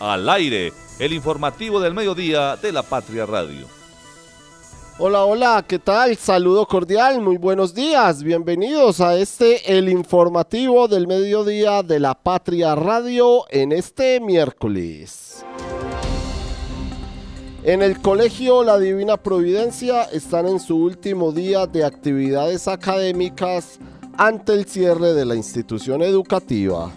Al aire, el informativo del mediodía de la Patria Radio. Hola, hola, ¿qué tal? Saludo cordial, muy buenos días, bienvenidos a este, el informativo del mediodía de la Patria Radio en este miércoles. En el colegio La Divina Providencia están en su último día de actividades académicas ante el cierre de la institución educativa.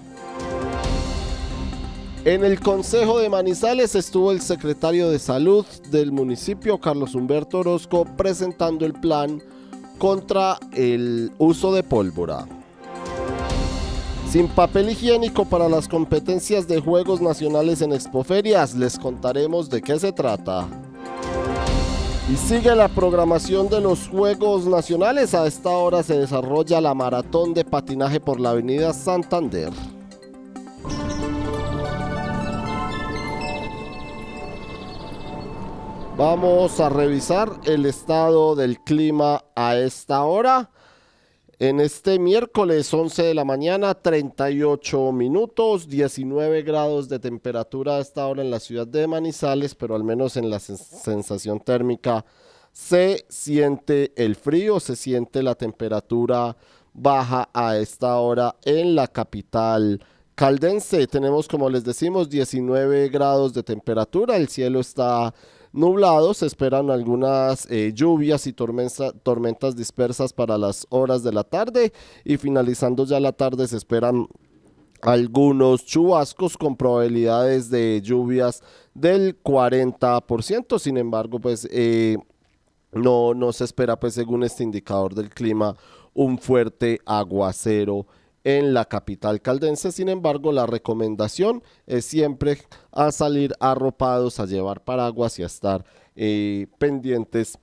En el Consejo de Manizales estuvo el secretario de Salud del municipio, Carlos Humberto Orozco, presentando el plan contra el uso de pólvora. Sin papel higiénico para las competencias de Juegos Nacionales en Expoferias, les contaremos de qué se trata. Y sigue la programación de los Juegos Nacionales. A esta hora se desarrolla la maratón de patinaje por la Avenida Santander. Vamos a revisar el estado del clima a esta hora. En este miércoles 11 de la mañana, 38 minutos, 19 grados de temperatura a esta hora en la ciudad de Manizales, pero al menos en la sensación térmica se siente el frío, se siente la temperatura baja a esta hora en la capital caldense. Tenemos, como les decimos, 19 grados de temperatura, el cielo está nublado. Se esperan algunas eh, lluvias y tormentas dispersas para las horas de la tarde. Y finalizando ya la tarde se esperan algunos chubascos con probabilidades de lluvias del 40%. Sin embargo, pues eh, no, no se espera, pues según este indicador del clima, un fuerte aguacero en la capital caldense. Sin embargo, la recomendación es siempre a salir arropados, a llevar paraguas y a estar eh, pendientes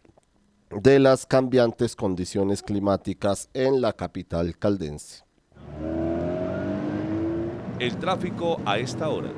de las cambiantes condiciones climáticas en la capital caldense. El tráfico a esta hora.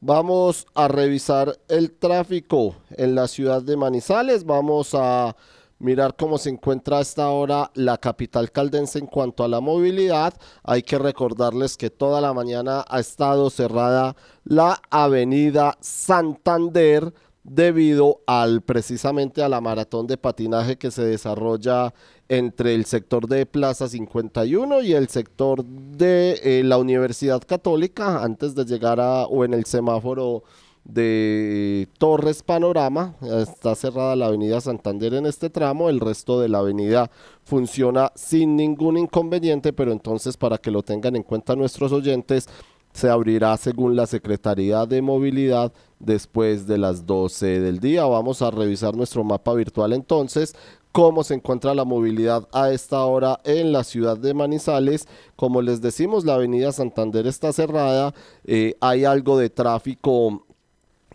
Vamos a revisar el tráfico en la ciudad de Manizales. Vamos a mirar cómo se encuentra hasta ahora la capital caldense en cuanto a la movilidad. Hay que recordarles que toda la mañana ha estado cerrada la avenida Santander debido al precisamente a la maratón de patinaje que se desarrolla entre el sector de Plaza 51 y el sector de eh, la Universidad Católica antes de llegar a o en el semáforo de Torres Panorama. Está cerrada la avenida Santander en este tramo, el resto de la avenida funciona sin ningún inconveniente, pero entonces para que lo tengan en cuenta nuestros oyentes, se abrirá según la Secretaría de Movilidad después de las 12 del día. Vamos a revisar nuestro mapa virtual entonces cómo se encuentra la movilidad a esta hora en la ciudad de Manizales. Como les decimos, la avenida Santander está cerrada, eh, hay algo de tráfico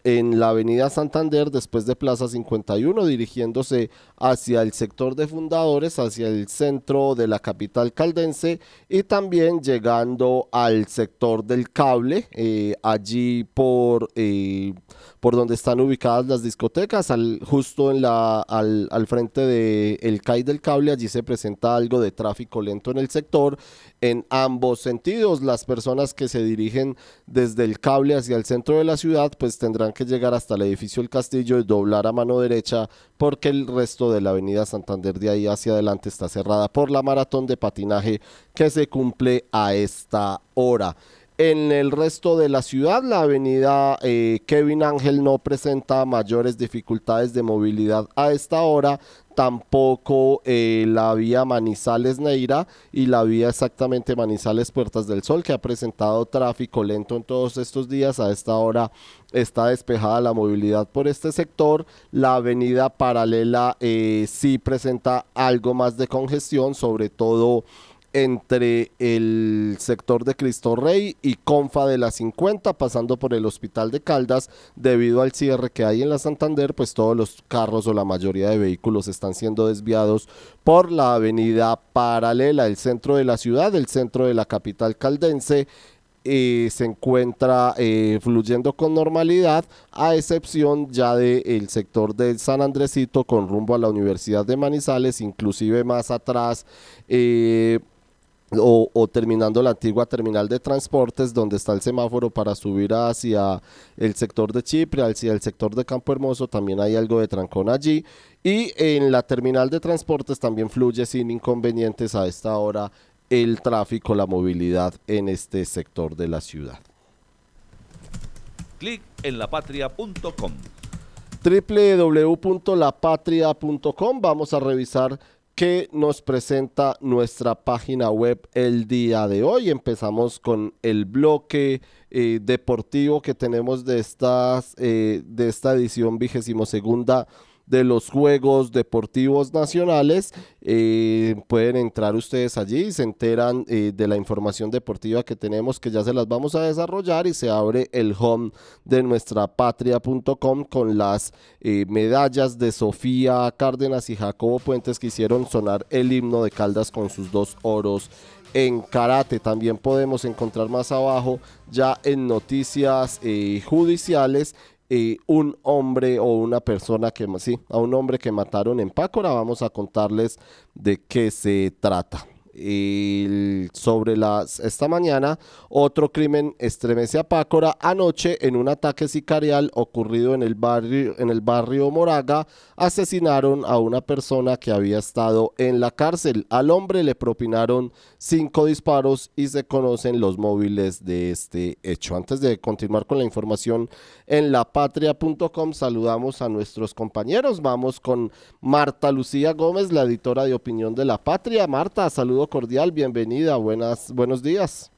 en la avenida Santander después de Plaza 51 dirigiéndose hacia el sector de fundadores, hacia el centro de la capital caldense y también llegando al sector del cable, eh, allí por, eh, por donde están ubicadas las discotecas, al, justo en la, al, al frente del el CAI del cable, allí se presenta algo de tráfico lento en el sector en ambos sentidos. Las personas que se dirigen desde el cable hacia el centro de la ciudad pues tendrán que llegar hasta el edificio El Castillo y doblar a mano derecha porque el resto de la avenida Santander de ahí hacia adelante está cerrada por la maratón de patinaje que se cumple a esta hora. En el resto de la ciudad, la avenida eh, Kevin Ángel no presenta mayores dificultades de movilidad a esta hora, tampoco eh, la vía Manizales Neira y la vía exactamente Manizales Puertas del Sol, que ha presentado tráfico lento en todos estos días. A esta hora está despejada la movilidad por este sector. La avenida paralela eh, sí presenta algo más de congestión, sobre todo entre el sector de Cristo Rey y Confa de la 50, pasando por el Hospital de Caldas, debido al cierre que hay en la Santander, pues todos los carros o la mayoría de vehículos están siendo desviados por la avenida paralela, el centro de la ciudad, el centro de la capital caldense. Se encuentra eh, fluyendo con normalidad, a excepción ya del sector del San Andresito con rumbo a la Universidad de Manizales, inclusive más atrás. Eh, o, terminando la antigua terminal de transportes donde está el semáforo para subir hacia el sector de Chipre, hacia el sector de Campo Hermoso, también hay algo de trancón allí. Y en la terminal de transportes también fluye sin inconvenientes a esta hora el tráfico, la movilidad en este sector de la Clic en lapatria.com www.lapatria.com vamos a revisar que nos presenta nuestra página web el día de hoy. Empezamos con el bloque eh, deportivo que tenemos de, estas, eh, de esta edición vigésimo segunda de los Juegos Deportivos Nacionales. Eh, pueden entrar ustedes allí y se enteran eh, de la información deportiva que tenemos que ya se las vamos a desarrollar y se abre el home de nuestra patria.com con las eh, medallas de Sofía Cárdenas y Jacobo Puentes que hicieron sonar el himno de Caldas con sus dos oros en karate. También podemos encontrar más abajo ya en noticias judiciales un hombre o una persona que, sí, a un hombre que mataron en Pácora. Vamos a contarles de qué se trata sobre las esta mañana otro crimen estremece a Pácora anoche en un ataque sicarial ocurrido en el barrio en el barrio Moraga. Asesinaron a una persona que había estado en la cárcel. Al hombre le propinaron cinco disparos y se conocen los móviles de este hecho. Antes de continuar con la información en lapatria.com saludamos a nuestros compañeros. Vamos con Marta Lucía Gómez la editora de opinión de la Patria. Marta cordial, bienvenida, buenas, buenos días.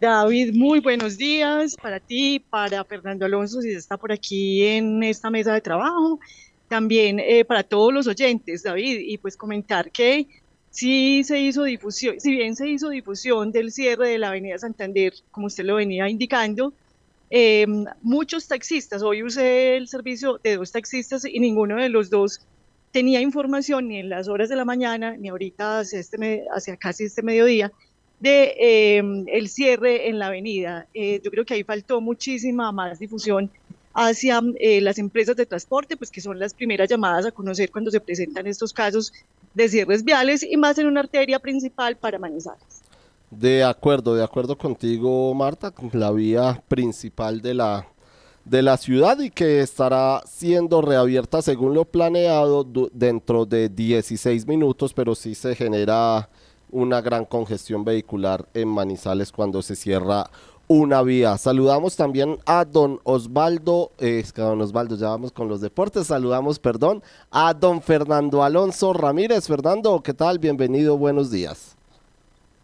David, muy buenos días para ti, para Fernando Alonso, si está por aquí en esta mesa de trabajo, también eh, para todos los oyentes, David, y pues comentar que sí se hizo difusión, si bien se hizo difusión del cierre de la Avenida Santander, como usted lo venía indicando, em, muchos taxistas, hoy usé el servicio de dos taxistas y ninguno de los dos tenía información ni en las horas de la mañana, ni ahorita hacia, este, hacia casi este mediodía, de em, el cierre en la avenida. Eh, yo creo que ahí faltó muchísima más difusión hacia eh, las empresas de transporte, pues que son las primeras llamadas a conocer cuando se presentan estos casos de cierres viales y más en una arteria principal para Manizales. De acuerdo, de acuerdo contigo, Marta, la vía principal de la de la ciudad y que estará siendo reabierta según lo planeado dentro de 16 minutos, pero sí se genera una gran congestión vehicular en Manizales cuando se cierra una vía. Saludamos también a don Osvaldo, eh, don Osvaldo, ya vamos con los deportes, saludamos, perdón, a don Fernando Alonso Ramírez. Fernando, ¿qué tal? Bienvenido, buenos días.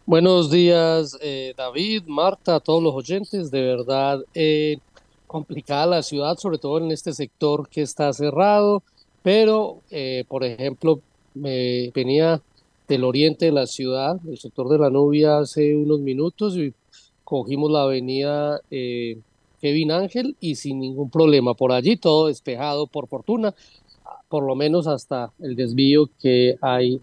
Buenos días, eh, David, Marta, a todos los oyentes, de verdad. Eh, complicada la ciudad, sobre todo en este sector que está cerrado, pero, eh, por ejemplo, me venía del oriente de la ciudad, el sector de la Nubia, hace unos minutos y cogimos la avenida eh, Kevin Ángel y sin ningún problema. Por allí todo despejado, por fortuna, por lo menos hasta el desvío que hay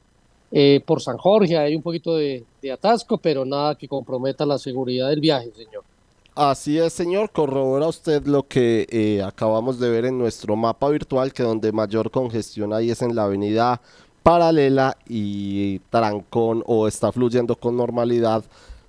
eh, por San Jorge. Hay un poquito de atasco, pero nada que comprometa la seguridad del viaje, señor. Así es, señor. Corrobora usted lo que eh, acabamos de ver en nuestro mapa virtual, que donde mayor congestión hay es en la avenida paralela y trancón o está fluyendo con normalidad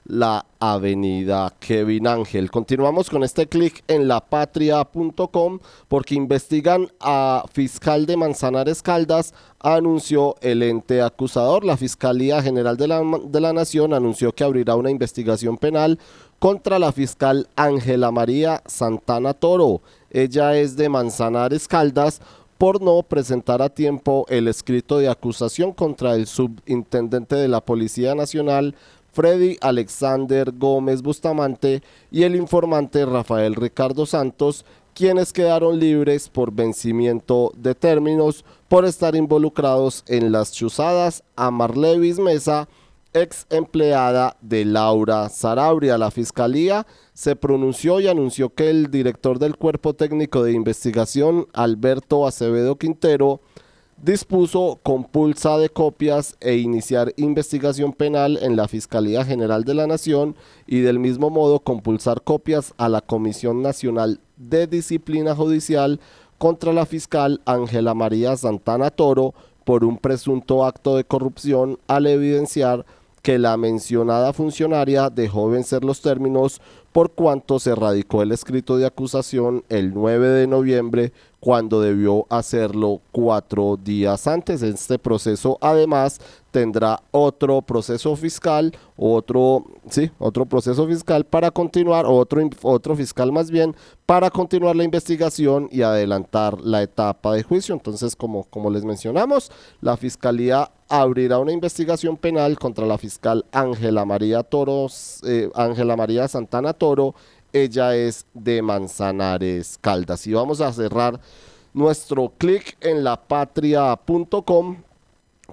la avenida Kevin Ángel. Continuamos con este clic en lapatria.com porque investigan a fiscal de Manzanares Caldas, anunció el ente acusador. La Fiscalía General de la, de la Nación anunció que abrirá una investigación penal contra la fiscal Ángela María Santana Toro. Ella es de Manzanares Caldas por no presentar a tiempo el escrito de acusación contra el subintendente de la Policía Nacional, Freddy Alexander Gómez Bustamante, y el informante Rafael Ricardo Santos, quienes quedaron libres por vencimiento de términos por estar involucrados en las chuzadas a Marlevis Mesa, ex empleada de Laura Sarabria. La fiscalía se pronunció y anunció que el director del Cuerpo Técnico de Investigación, Alberto Acevedo Quintero, dispuso compulsa de copias e iniciar investigación penal en la Fiscalía General de la Nación y del mismo modo compulsar copias a la Comisión Nacional de Disciplina Judicial contra la fiscal Ángela María Santana Toro por un presunto acto de corrupción al evidenciar que la mencionada funcionaria dejó vencer los términos por cuanto se radicó el escrito de acusación el 9 de noviembre cuando debió hacerlo cuatro días antes. Este proceso además tendrá otro proceso fiscal, otro, sí, otro proceso fiscal para continuar, otro, otro fiscal más bien, para continuar la investigación y adelantar la etapa de juicio. Entonces, como, como les mencionamos, la Fiscalía abrirá una investigación penal contra la fiscal Ángela María Toros, eh, Ángela María Santana Toro, ella es de Manzanares Caldas. Y vamos a cerrar nuestro clic en lapatria.com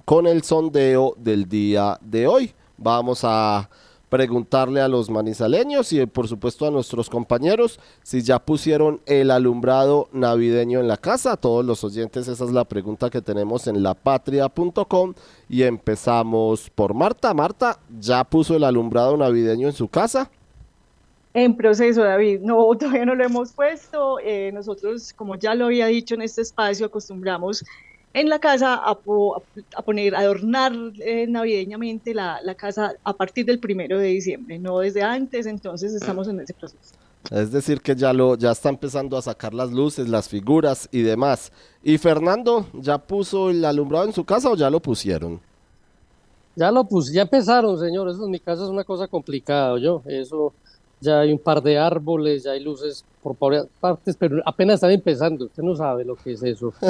con el sondeo del día de hoy. Vamos a preguntarle a los manizaleños y por supuesto a nuestros compañeros si ya pusieron el alumbrado navideño en la casa. todos los oyentes, esa es la pregunta que tenemos en lapatria.com y empezamos por Marta. Marta, ¿ya puso el alumbrado navideño en su casa? En proceso, David. No, todavía no lo hemos puesto. Eh, nosotros, como ya lo había dicho en este espacio, acostumbramos en la casa a, poner, adornar eh, navideñamente la, casa a partir del primero de diciembre, no desde antes, entonces estamos en ese proceso. Es decir, que ya lo, ya está empezando a sacar las luces, las figuras y demás. ¿Y Fernando ya puso el alumbrado en su casa o ya lo pusieron? Ya lo puse, ya empezaron, señor. Eso en mi casa es una cosa complicada, yo. Eso ya hay un par de árboles, ya hay luces por partes, pero apenas están empezando. Usted no sabe lo que es eso.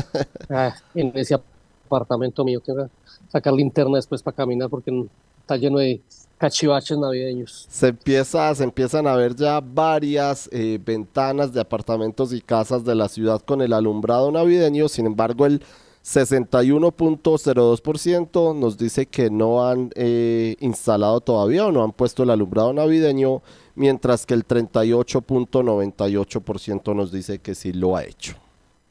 Ah, en ese apartamento mío, tengo que sacar linterna después para caminar porque está lleno de cachivaches navideños. Se empieza, se empiezan a ver ya varias eh, ventanas de apartamentos y casas de la ciudad con el alumbrado navideño. Sin embargo, el 61.02% nos dice que no han eh, instalado todavía o no han puesto el alumbrado navideño mientras que el 38.98% nos dice que sí lo ha hecho.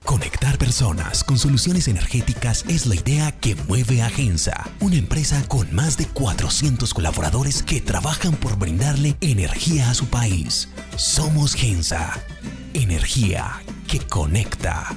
Conectar personas con soluciones energéticas es la idea que mueve a Gensa, una empresa con más de 400 colaboradores que trabajan por brindarle energía a su país. Somos Gensa, energía que conecta.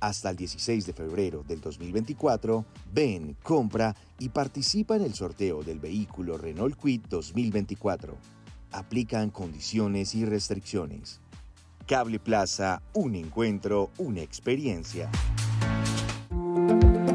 hasta el 16 de febrero del 2024, ven, compra y participa en el sorteo del vehículo Renault Quid 2024. Aplican condiciones y restricciones. Cable Plaza, un encuentro, una experiencia.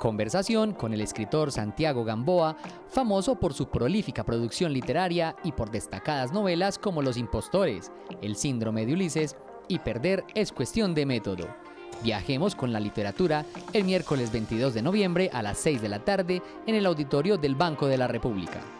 Conversación con el escritor Santiago Gamboa, famoso por su prolífica producción literaria y por destacadas novelas como Los Impostores, El Síndrome de Ulises y Perder es cuestión de método. Viajemos con la literatura el miércoles 22 de noviembre a las 6 de la tarde en el auditorio del Banco de la República.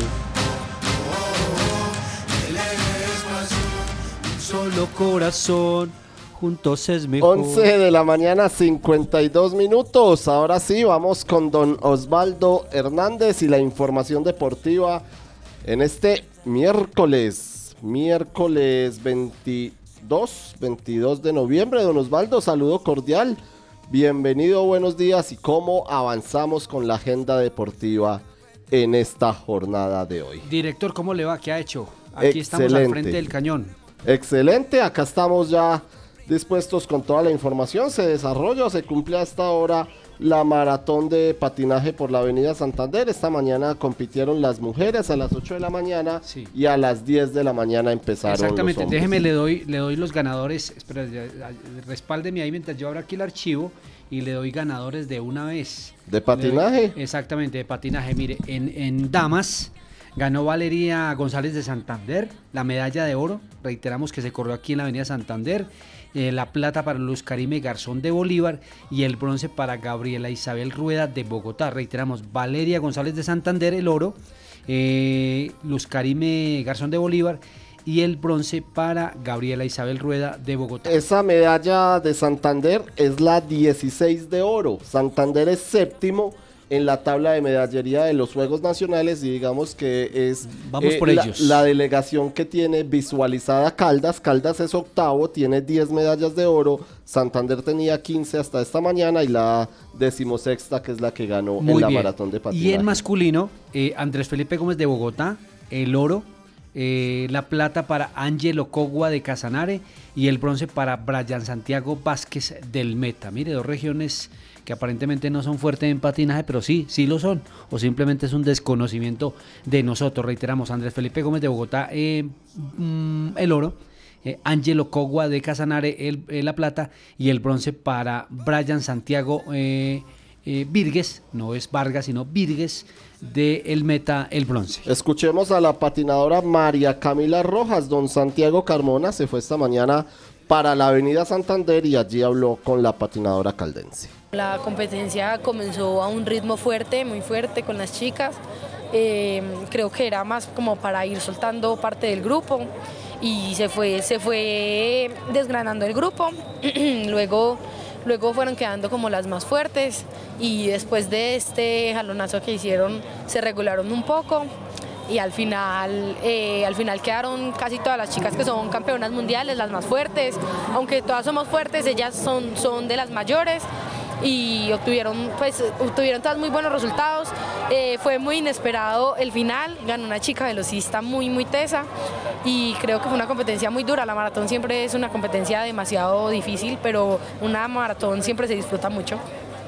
Solo corazón, juntos es mejor. 11 de la mañana, 52 minutos. Ahora sí, vamos con don Osvaldo Hernández y la información deportiva en este miércoles, miércoles 22, 22 de noviembre. Don Osvaldo, saludo cordial. Bienvenido, buenos días y cómo avanzamos con la agenda deportiva en esta jornada de hoy. Director, ¿cómo le va? ¿Qué ha hecho? Aquí estamos al frente del cañón. Excelente, acá estamos ya dispuestos con toda la información. Se desarrolla, se cumple hasta ahora la maratón de patinaje por la Avenida Santander. Esta mañana compitieron las mujeres a las 8 de la mañana y a las 10 de la mañana empezaron Exactamente, los déjeme, le doy, le doy los ganadores. Espera, respáldeme ahí mientras yo abro aquí el archivo y le doy ganadores de una vez. ¿De patinaje? doy- exactamente, de patinaje. Mire, en, en damas ganó Valeria González de Santander la medalla de oro. Reiteramos que se corrió aquí en la Avenida Santander. Eh, la plata para Luz Karime Garzón de Bolívar y el bronce para Gabriela Isabel Rueda de Bogotá. Reiteramos, Valeria González de Santander el oro, eh, Luz Karime Garzón de Bolívar y el bronce para Gabriela Isabel Rueda de Bogotá. Esa medalla de Santander es la 16 de oro. Santander es séptimo en la tabla de medallería de los Juegos Nacionales y digamos que es Vamos por la, ellos. la delegación que tiene visualizada Caldas. Caldas es octavo, tiene 10 medallas de oro. Santander tenía 15 hasta esta mañana y la decimosexta que es la que ganó Muy en la maratón de patinaje. Y en masculino, eh, Andrés Felipe Gómez de Bogotá, el oro, eh, la plata para Ángelo Cogua de Casanare y el bronce para Brian Santiago Vázquez del Meta. Mire, dos regiones aparentemente no son fuertes en patinaje, pero sí, sí lo son. O simplemente es un desconocimiento de nosotros. Reiteramos, Andrés Felipe Gómez de Bogotá, eh, mm, el oro. eh, Ángelo Cogua de Casanare, el, eh, la plata y el bronce para Brian Santiago eh, Virgues, no es Vargas, sino Virgues de el Meta, el bronce. Escuchemos a la patinadora María Camila Rojas. Don Santiago Carmona se fue esta mañana para la Avenida Santander y allí habló con la patinadora caldense. La competencia comenzó a un ritmo fuerte, muy fuerte con las chicas. Eh, creo que era más como para ir soltando parte del grupo y se fue, se fue desgranando el grupo. luego, luego fueron quedando como las más fuertes y después de este jalonazo que hicieron se regularon un poco y al final, eh, al final quedaron casi todas las chicas que son campeonas mundiales, las más fuertes, aunque todas somos fuertes, ellas son, son de las mayores y obtuvieron, pues, obtuvieron todas muy buenos resultados. Eh, fue muy inesperado el final, ganó una chica velocista muy, muy tesa y creo que fue una competencia muy dura. La maratón siempre es una competencia demasiado difícil, pero una maratón siempre se disfruta mucho.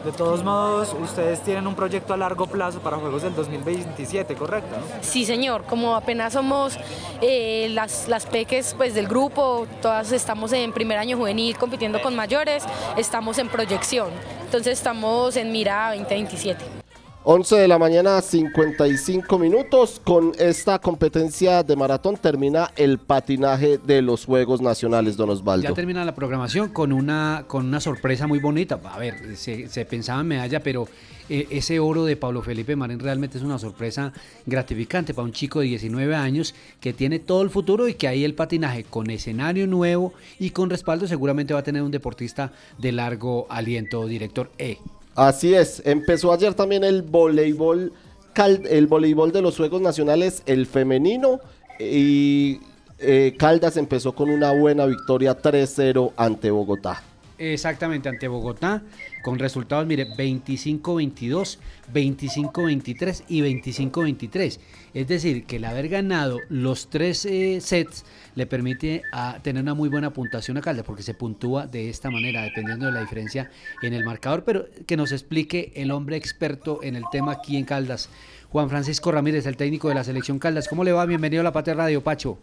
De todos modos, ustedes tienen un proyecto a largo plazo para Juegos del 2027, ¿correcto? Sí, señor, como apenas somos eh, las, las peques pues, del grupo, todas estamos en primer año juvenil compitiendo con mayores, estamos en proyección, entonces estamos en mira 2027. 11 de la mañana, 55 minutos. Con esta competencia de maratón termina el patinaje de los Juegos Nacionales, don Osvaldo. Ya termina la programación con una, con una sorpresa muy bonita. A ver, se, pensaba en medalla, pero eh, ese oro de Pablo Felipe Marín realmente es una sorpresa gratificante para un chico de 19 años que tiene todo el futuro y que ahí el patinaje con escenario nuevo y con respaldo seguramente va a tener un deportista de largo aliento, director E. Así es, empezó ayer también el voleibol, el voleibol de los Juegos Nacionales, el femenino, y eh, Caldas empezó con una buena victoria 3-0 ante Bogotá. Exactamente, ante Bogotá, con resultados, mire, 25-22, 25-23 y 25-23. Es decir, que el haber ganado los tres eh, sets le permite a tener una muy buena puntuación a Caldas, porque se puntúa de esta manera, dependiendo de la diferencia en el marcador. Pero que nos explique el hombre experto en el tema aquí en Caldas, Juan Francisco Ramírez, el técnico de la selección Caldas. ¿Cómo le va? Bienvenido a la Patria Radio, Pacho.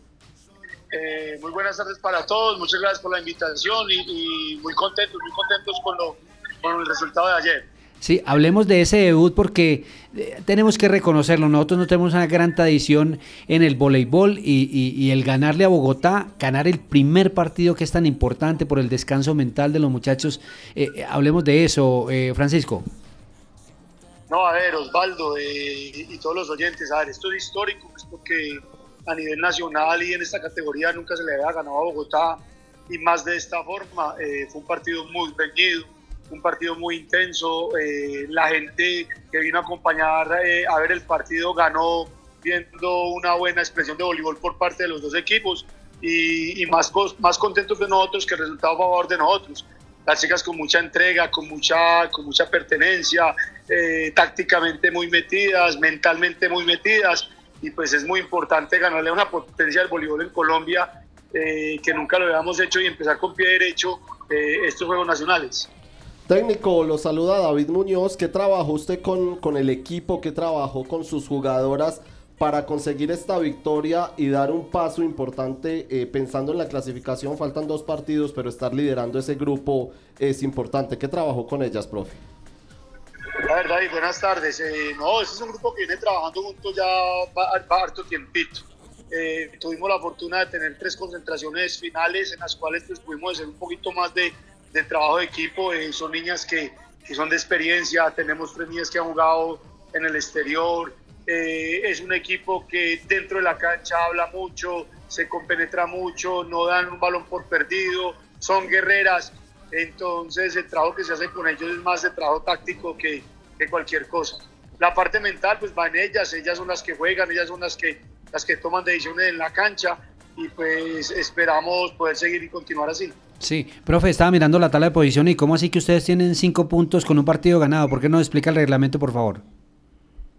Eh, muy buenas tardes para todos, muchas gracias por la invitación y, y muy contentos, muy contentos con, lo, con el resultado de ayer. Sí, hablemos de ese debut porque eh, tenemos que reconocerlo. Nosotros no tenemos una gran tradición en el voleibol y, y- y el ganarle a Bogotá, ganar el primer partido que es tan importante por el descanso mental de los muchachos. eh, eh, hablemos de eso, eh, Francisco. No, a ver, Osvaldo eh, y todos los oyentes, a ver, esto es histórico, pues porque a nivel nacional y en esta categoría nunca se le había ganado a Bogotá y más de esta forma. Eh, fue un partido muy reñido, un partido muy intenso. Eh, la gente que vino a acompañar a ver el partido ganó viendo una buena expresión de voleibol por parte de los dos equipos y, más, más contentos de nosotros que el resultado a favor de nosotros. Las chicas con mucha entrega, con mucha, con mucha pertenencia, eh, tácticamente muy metidas, mentalmente muy metidas y pues es muy importante ganarle una potencia al voleibol en Colombia eh, que nunca lo habíamos hecho y empezar con pie derecho eh, estos Juegos Nacionales. Técnico, lo saluda David Muñoz. ¿Qué trabajó usted con, con el equipo? ¿Qué trabajó con sus jugadoras para conseguir esta victoria y dar un paso importante eh, pensando en la clasificación? Faltan dos partidos, pero estar liderando ese grupo es importante. ¿Qué trabajó con ellas, profe? A ver, David, buenas tardes. Eh, no, ese es un grupo que viene trabajando juntos ya harto tiempito. Eh, tuvimos la fortuna de tener tres concentraciones finales en las cuales pues, pudimos hacer un poquito más de, de trabajo de equipo. Eh, son niñas que, que, son de experiencia, tenemos tres niñas que han jugado en el exterior. es un equipo que dentro de la cancha habla mucho, se compenetra mucho, no dan un balón por perdido, son guerreras. Entonces el trabajo que se hace con ellos es más de trabajo táctico que, cualquier cosa. La parte mental pues va en ellas, ellas son las que juegan, ellas son las que, las que toman decisiones en la cancha y pues esperamos poder seguir y continuar así. Sí, profe, estaba mirando la tabla de posición y cómo así que ustedes tienen cinco puntos con un partido ganado. ¿Por qué no explica el reglamento, por favor?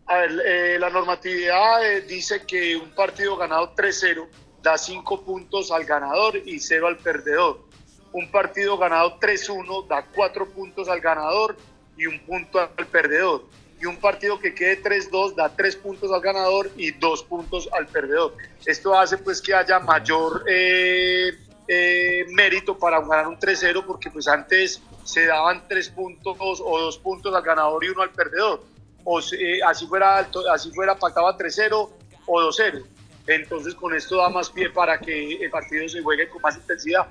A ver, eh, la normatividad eh, dice que un partido ganado 3-0 da cinco puntos al ganador y cero al perdedor. Un partido ganado 3-1 da cuatro puntos al ganador y un punto al perdedor. Y un partido que quede 3-2 da tres puntos al ganador y dos puntos al perdedor. Esto hace pues que haya mayor eh, eh, mérito para ganar un 3-0 porque pues antes se daban tres puntos o dos puntos al ganador y uno al perdedor. O eh, así fuera así fuera pactaba 3-0 o 2-0. Entonces con esto da más pie para que el partido se juegue con más intensidad.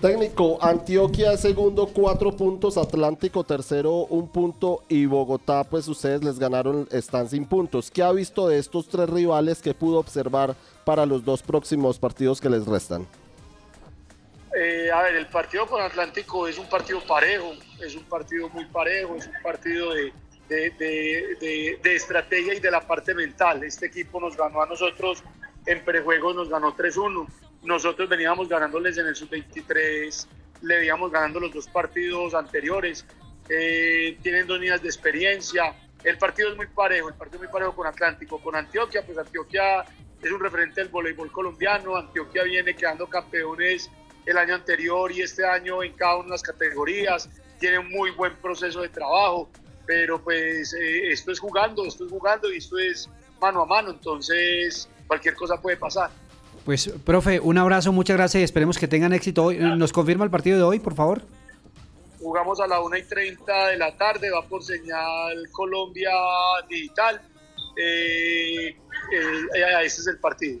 Técnico, Antioquia segundo, cuatro puntos, Atlántico tercero, un punto y Bogotá, pues ustedes les ganaron, están sin puntos. ¿Qué ha visto de estos tres rivales que pudo observar para los dos próximos partidos que les restan? Eh, a ver, el partido con Atlántico es un partido parejo, es un partido muy parejo, es un partido de, de, estrategia y de la parte mental. Este equipo nos ganó a nosotros en prejuegos, nos ganó 3-1 nosotros veníamos ganándoles en el sub-23, le veníamos ganando los dos partidos anteriores. Eh, tienen dos niñas de experiencia. El partido es muy parejo, el partido es muy parejo con Atlántico. Con Antioquia, pues Antioquia es un referente del voleibol colombiano. Antioquia viene quedando campeones el año anterior y este año en cada una de las categorías. Tiene un muy buen proceso de trabajo, pero pues eh, esto es jugando, esto es jugando y esto es mano a mano, entonces cualquier cosa puede pasar. Pues, profe, un abrazo, muchas gracias y esperemos que tengan éxito hoy. ¿Nos confirma el partido de hoy, por favor? Jugamos a la 1 y 30 de la tarde, va por señal Colombia Digital. Eh, eh, ese es el partido.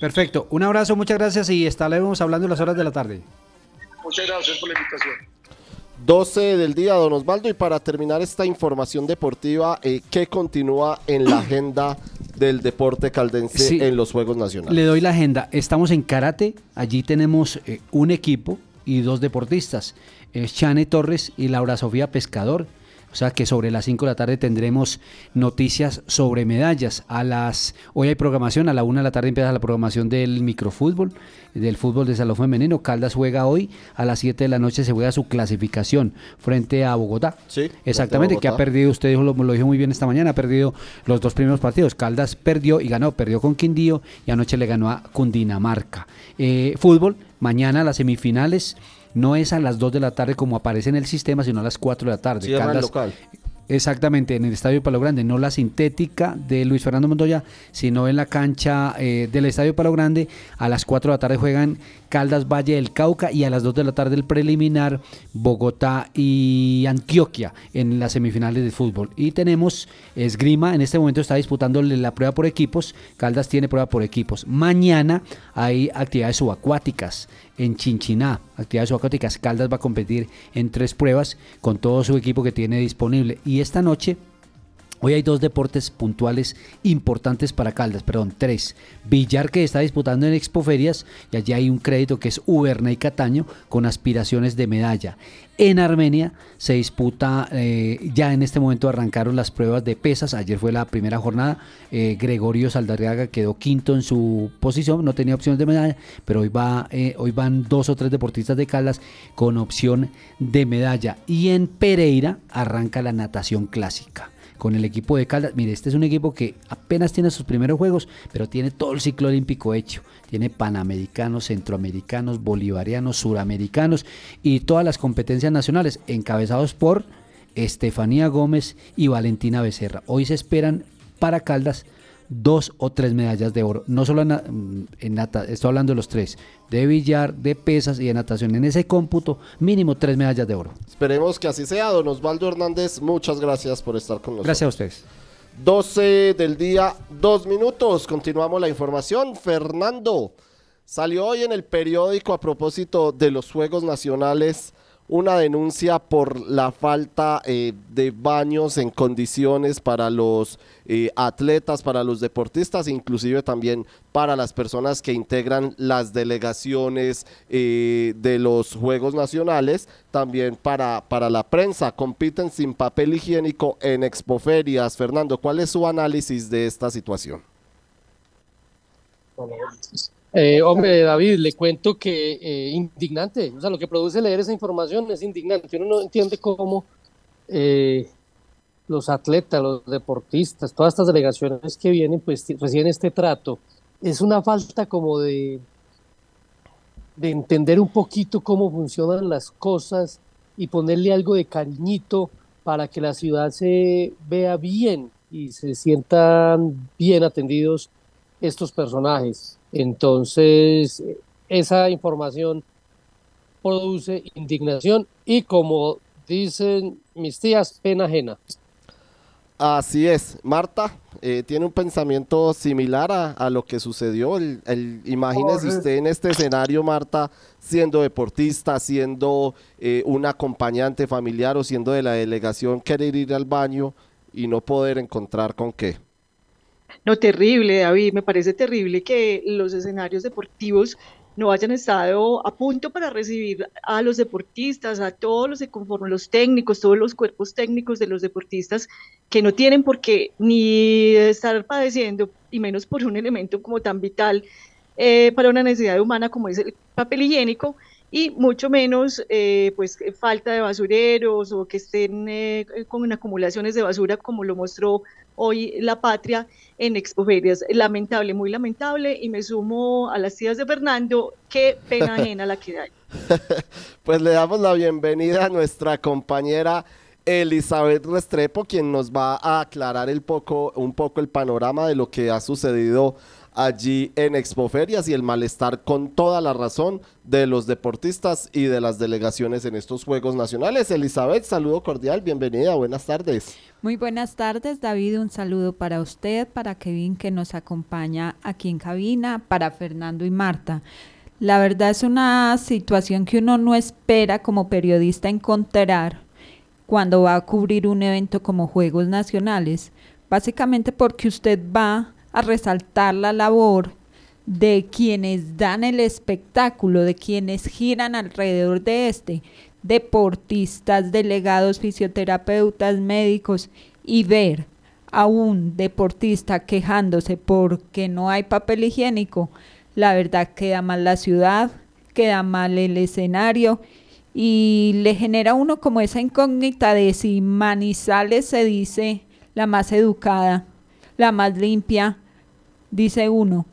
Perfecto, un abrazo, muchas gracias y estaremos hablando en las horas de la tarde. Muchas gracias por la invitación. 12 del día, don Osvaldo. Y para terminar esta información deportiva, eh, ¿qué continúa en la agenda del deporte caldense en los Juegos Nacionales. Le doy la agenda. Estamos en karate. Allí tenemos eh, un equipo y dos deportistas. Es Chane Torres y Laura Sofía Pescador. O sea que sobre las 5 de la tarde tendremos noticias sobre medallas. A las Hoy hay programación, a la 1 de la tarde empieza la programación del microfútbol, del fútbol de salón femenino. Caldas juega hoy, a las 7 de la noche se juega su clasificación frente a Bogotá. Sí. Exactamente, que ha perdido, usted lo, lo dijo muy bien esta mañana, ha perdido los dos primeros partidos. Caldas perdió y ganó, perdió con Quindío y anoche le ganó a Cundinamarca. Eh, fútbol, mañana las semifinales no es a las 2 de la tarde como aparece en el sistema, sino a las 4 de la tarde. Sí, local. Exactamente, en el Estadio Palo Grande, no la sintética de Luis Fernando Montoya, sino en la cancha eh, del Estadio Palo Grande. A las 4 de la tarde juegan Caldas Valle del Cauca y a las 2 de la tarde el preliminar Bogotá y Antioquia en las semifinales de fútbol. Y tenemos esgrima, en este momento está disputándole la prueba por equipos, Caldas tiene prueba por equipos. Mañana hay actividades subacuáticas en Chinchiná, actividades subacuáticas. Caldas va a competir en tres pruebas con todo su equipo que tiene disponible. Y esta noche Hoy hay dos deportes puntuales importantes para Caldas, perdón, tres. Villar que está disputando en Expoferias y allí hay un crédito que es Uberna y Cataño con aspiraciones de medalla. En Armenia se disputa, eh, ya en este momento arrancaron las pruebas de pesas, ayer fue la primera jornada, eh, Gregorio Saldarriaga quedó quinto en su posición, no tenía opciones de medalla, pero hoy, va, eh, hoy van dos o tres deportistas de Caldas con opción de medalla. Y en Pereira arranca la natación clásica con el equipo de Caldas. Mire, este es un equipo que apenas tiene sus primeros juegos, pero tiene todo el ciclo olímpico hecho. Tiene panamericanos, centroamericanos, bolivarianos, suramericanos y todas las competencias nacionales encabezados por Estefanía Gómez y Valentina Becerra. Hoy se esperan para Caldas dos o tres medallas de oro. No solo en, en nata, estoy hablando de los tres, de billar, de pesas y de natación. En ese cómputo, mínimo tres medallas de oro. Esperemos que así sea, don Osvaldo Hernández. Muchas gracias por estar con nosotros. Gracias a ustedes. 12 del día, dos minutos. Continuamos la información. Fernando, salió hoy en el periódico a propósito de los Juegos Nacionales una denuncia por la falta eh, de baños en condiciones para los eh, atletas, para los deportistas, inclusive también para las personas que integran las delegaciones eh, de los Juegos Nacionales, también para, para la prensa. Compiten sin papel higiénico en expoferias. Fernando, ¿cuál es su análisis de esta situación? Eh, hombre, David, le cuento que eh, indignante, o sea, lo que produce leer esa información es indignante. Uno no entiende cómo eh, los atletas, los deportistas, todas estas delegaciones que vienen, pues reciben este trato. Es una falta como de, de entender un poquito cómo funcionan las cosas y ponerle algo de cariñito para que la ciudad se vea bien y se sientan bien atendidos estos personajes. Entonces, esa información produce indignación y como dicen mis tías, pena ajena. Así es, Marta eh, tiene un pensamiento similar a, lo que sucedió. El, imagínese usted en este escenario, Marta, siendo deportista, siendo eh, un acompañante familiar o siendo de la delegación, querer ir al baño y no poder encontrar con qué. No, terrible, David. Me parece terrible que los escenarios deportivos no hayan estado a punto para recibir a los deportistas, a todos los que los técnicos, todos los cuerpos técnicos de los deportistas que no tienen por qué ni estar padeciendo, y menos por un elemento como tan vital eh, para una necesidad humana como es el papel higiénico, y mucho menos eh, pues falta de basureros o que estén eh, con acumulaciones de basura como lo mostró hoy la patria en Expoferias. Lamentable, muy lamentable y me sumo a las tías de Fernando, qué pena ajena la que da. pues le damos la bienvenida a nuestra compañera Elizabeth Restrepo, quien nos va a aclarar el poco, un poco el panorama de lo que ha sucedido allí en Expoferias y el malestar con toda la razón de los deportistas y de las delegaciones en estos Juegos Nacionales. Elizabeth, saludo cordial, bienvenida, buenas tardes. Muy buenas tardes, David, un saludo para usted, para Kevin que nos acompaña aquí en cabina, para Fernando y Marta. La verdad es una situación que uno no espera como periodista encontrar cuando va a cubrir un evento como Juegos Nacionales, básicamente porque usted va a resaltar la labor de quienes dan el espectáculo, de quienes giran alrededor de este, deportistas, delegados, fisioterapeutas, médicos, y ver a un deportista quejándose porque no hay papel higiénico, la verdad queda mal la ciudad, queda mal el escenario y le genera uno como esa incógnita de si Manizales se dice la más educada, la más limpia, dice uno.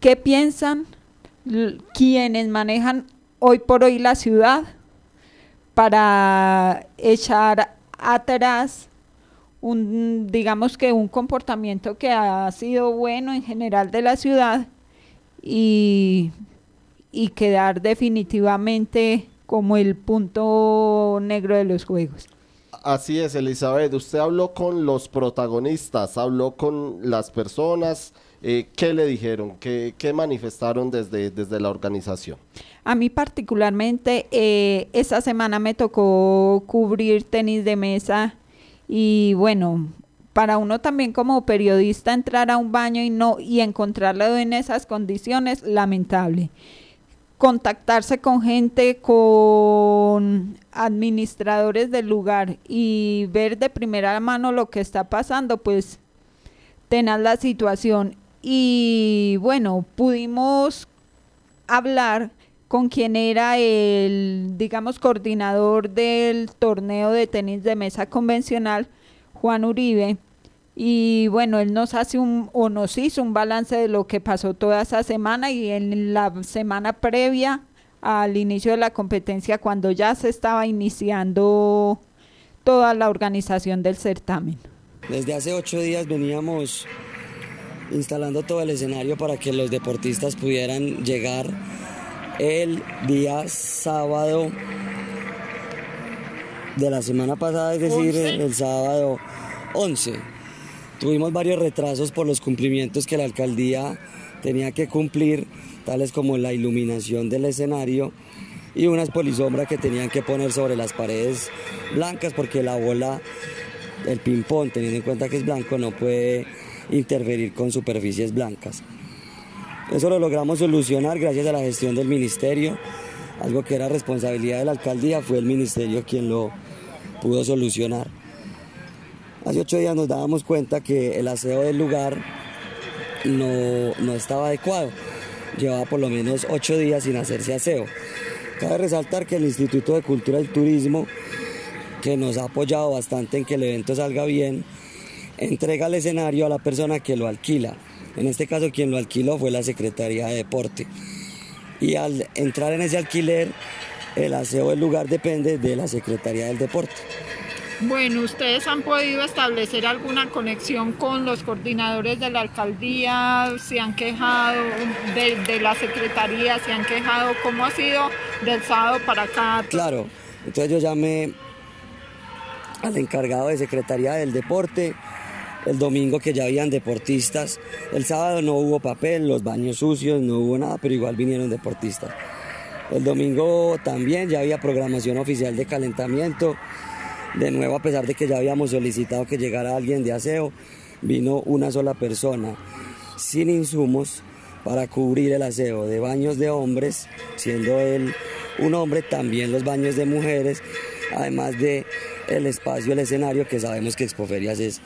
¿Qué piensan quienes manejan hoy por hoy la ciudad para echar atrás un, digamos que un comportamiento que ha sido bueno en general de la ciudad y, y quedar definitivamente como el punto negro de los juegos? Así es, Elizabeth. Usted habló con los protagonistas, habló con las personas. Eh, ¿Qué le dijeron? ¿Qué, manifestaron desde, desde la organización? A mí particularmente, eh, esa semana me tocó cubrir tenis de mesa y bueno, para uno también como periodista entrar a un baño y no y encontrarlo en esas condiciones, lamentable. Contactarse con gente, con administradores del lugar y ver de primera mano lo que está pasando, pues tenaz la situación. Y bueno, pudimos hablar con quien era el, digamos, coordinador del torneo de tenis de mesa convencional, Juan Uribe, y bueno, él nos hace un o nos hizo un balance de lo que pasó toda esa semana y en la semana previa al inicio de la competencia cuando ya se estaba iniciando toda la organización del certamen. Desde hace ocho días veníamos instalando todo el escenario para que los deportistas pudieran llegar el día sábado de la semana pasada, es decir, el sábado 11 Tuvimos varios retrasos por los cumplimientos que la alcaldía tenía que cumplir, tales como la iluminación del escenario y unas polisombras que tenían que poner sobre las paredes blancas porque la bola, el ping-pong, teniendo en cuenta que es blanco, no puede interferir con superficies blancas. Eso lo logramos solucionar gracias a la gestión del ministerio, algo que era responsabilidad de la alcaldía, fue el ministerio quien lo pudo solucionar. Hace ocho días nos dábamos cuenta que el aseo del lugar no, no estaba adecuado. Llevaba por lo menos ocho días sin hacerse aseo. Cabe resaltar que el Instituto de Cultura y Turismo, que nos ha apoyado bastante en que el evento salga bien, entrega el escenario a la persona que lo alquila. En este caso quien lo alquiló fue la Secretaría de Deporte. Y al entrar en ese alquiler, el aseo del lugar depende de la Secretaría del Deporte. Bueno, ¿ustedes han podido establecer alguna conexión con los coordinadores de la alcaldía? ¿Se han quejado de, la secretaría? ¿Se han quejado? ¿Cómo ha sido del sábado para acá? Claro, entonces yo llamé al encargado de Secretaría del Deporte el domingo que ya habían deportistas. El sábado no hubo papel, los baños sucios, no hubo nada, pero igual vinieron deportistas. El domingo también ya había programación oficial de calentamiento de nuevo, a pesar de que ya habíamos solicitado que llegara alguien de aseo, vino una sola persona sin insumos para cubrir el aseo de baños de hombres, siendo él un hombre, también los baños de mujeres, además de el espacio, el escenario que sabemos que Expoferias es